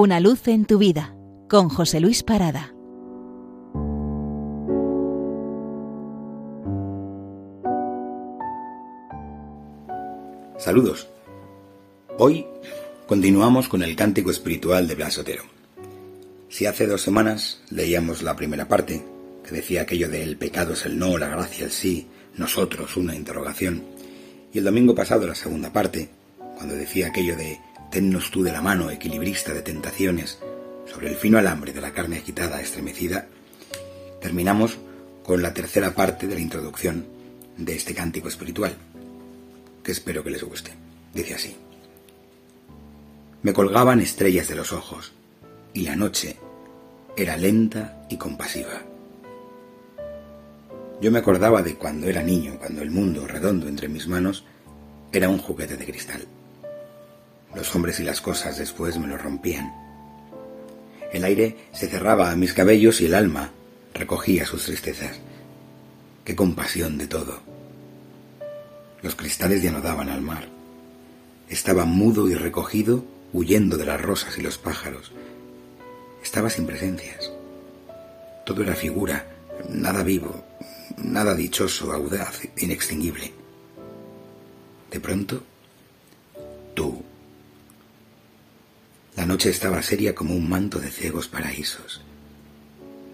Una luz en tu vida con José Luis Parada. Saludos. Hoy continuamos con el cántico espiritual de Blas Otero. Si hace dos semanas leíamos la primera parte, que decía aquello de el pecado es el no, la gracia el sí, nosotros una interrogación, y el domingo pasado la segunda parte, cuando decía aquello de tennos tú de la mano, equilibrista de tentaciones, sobre el fino alambre de la carne agitada, estremecida, terminamos con la tercera parte de la introducción de este cántico espiritual, que espero que les guste. Dice así. Me colgaban estrellas de los ojos, y la noche era lenta y compasiva. Yo me acordaba de cuando era niño, cuando el mundo, redondo entre mis manos, era un juguete de cristal. Los hombres y las cosas después me lo rompían. El aire se cerraba a mis cabellos y el alma recogía sus tristezas. Qué compasión de todo. Los cristales ya no daban al mar. Estaba mudo y recogido, huyendo de las rosas y los pájaros. Estaba sin presencias. Todo era figura, nada vivo, nada dichoso, audaz, inextinguible. De pronto, noche estaba seria como un manto de ciegos paraísos.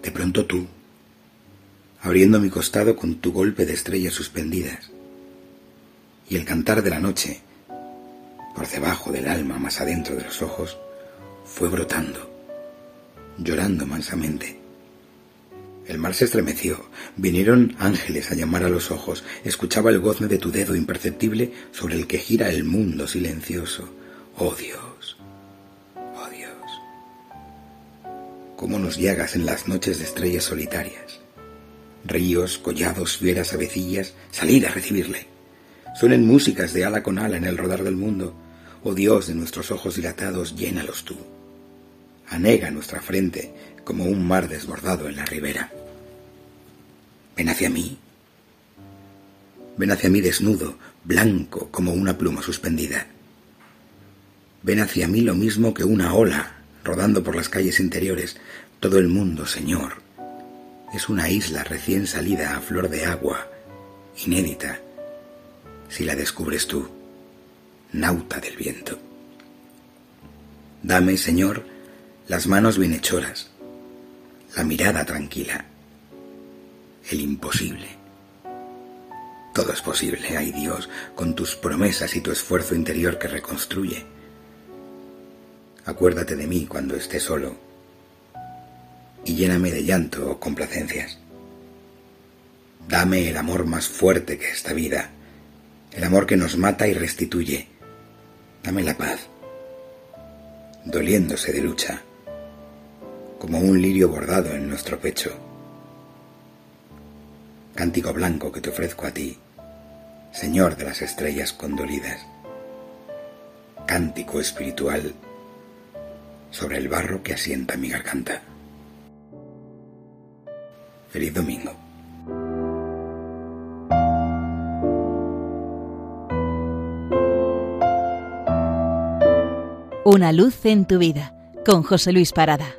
De pronto tú, abriendo mi costado con tu golpe de estrellas suspendidas, y el cantar de la noche, por debajo del alma, más adentro de los ojos, fue brotando, llorando mansamente. El mar se estremeció, vinieron ángeles a llamar a los ojos, escuchaba el gozne de tu dedo imperceptible sobre el que gira el mundo silencioso. Oh Dios, cómo nos llagas en las noches de estrellas solitarias. Ríos, collados, fieras, avecillas, salid a recibirle. Suenen músicas de ala con ala en el rodar del mundo. Oh Dios de nuestros ojos dilatados, llénalos tú. Anega nuestra frente como un mar desbordado en la ribera. Ven hacia mí. Ven hacia mí desnudo, blanco como una pluma suspendida. Ven hacia mí lo mismo que una ola rodando por las calles interiores. Todo el mundo, Señor, es una isla recién salida a flor de agua, inédita, si la descubres tú, nauta del viento. Dame, Señor, las manos bienhechoras, la mirada tranquila, el imposible. Todo es posible, ay Dios, con tus promesas y tu esfuerzo interior que reconstruye. Acuérdate de mí cuando esté solo y lléname de llanto o complacencias. Dame el amor más fuerte que esta vida, el amor que nos mata y restituye. Dame la paz, doliéndose de lucha como un lirio bordado en nuestro pecho. Cántico blanco que te ofrezco a ti, Señor de las estrellas condolidas. Cántico espiritual sobre el barro que asienta mi garganta. Feliz domingo. Una luz en tu vida con José Luis Parada.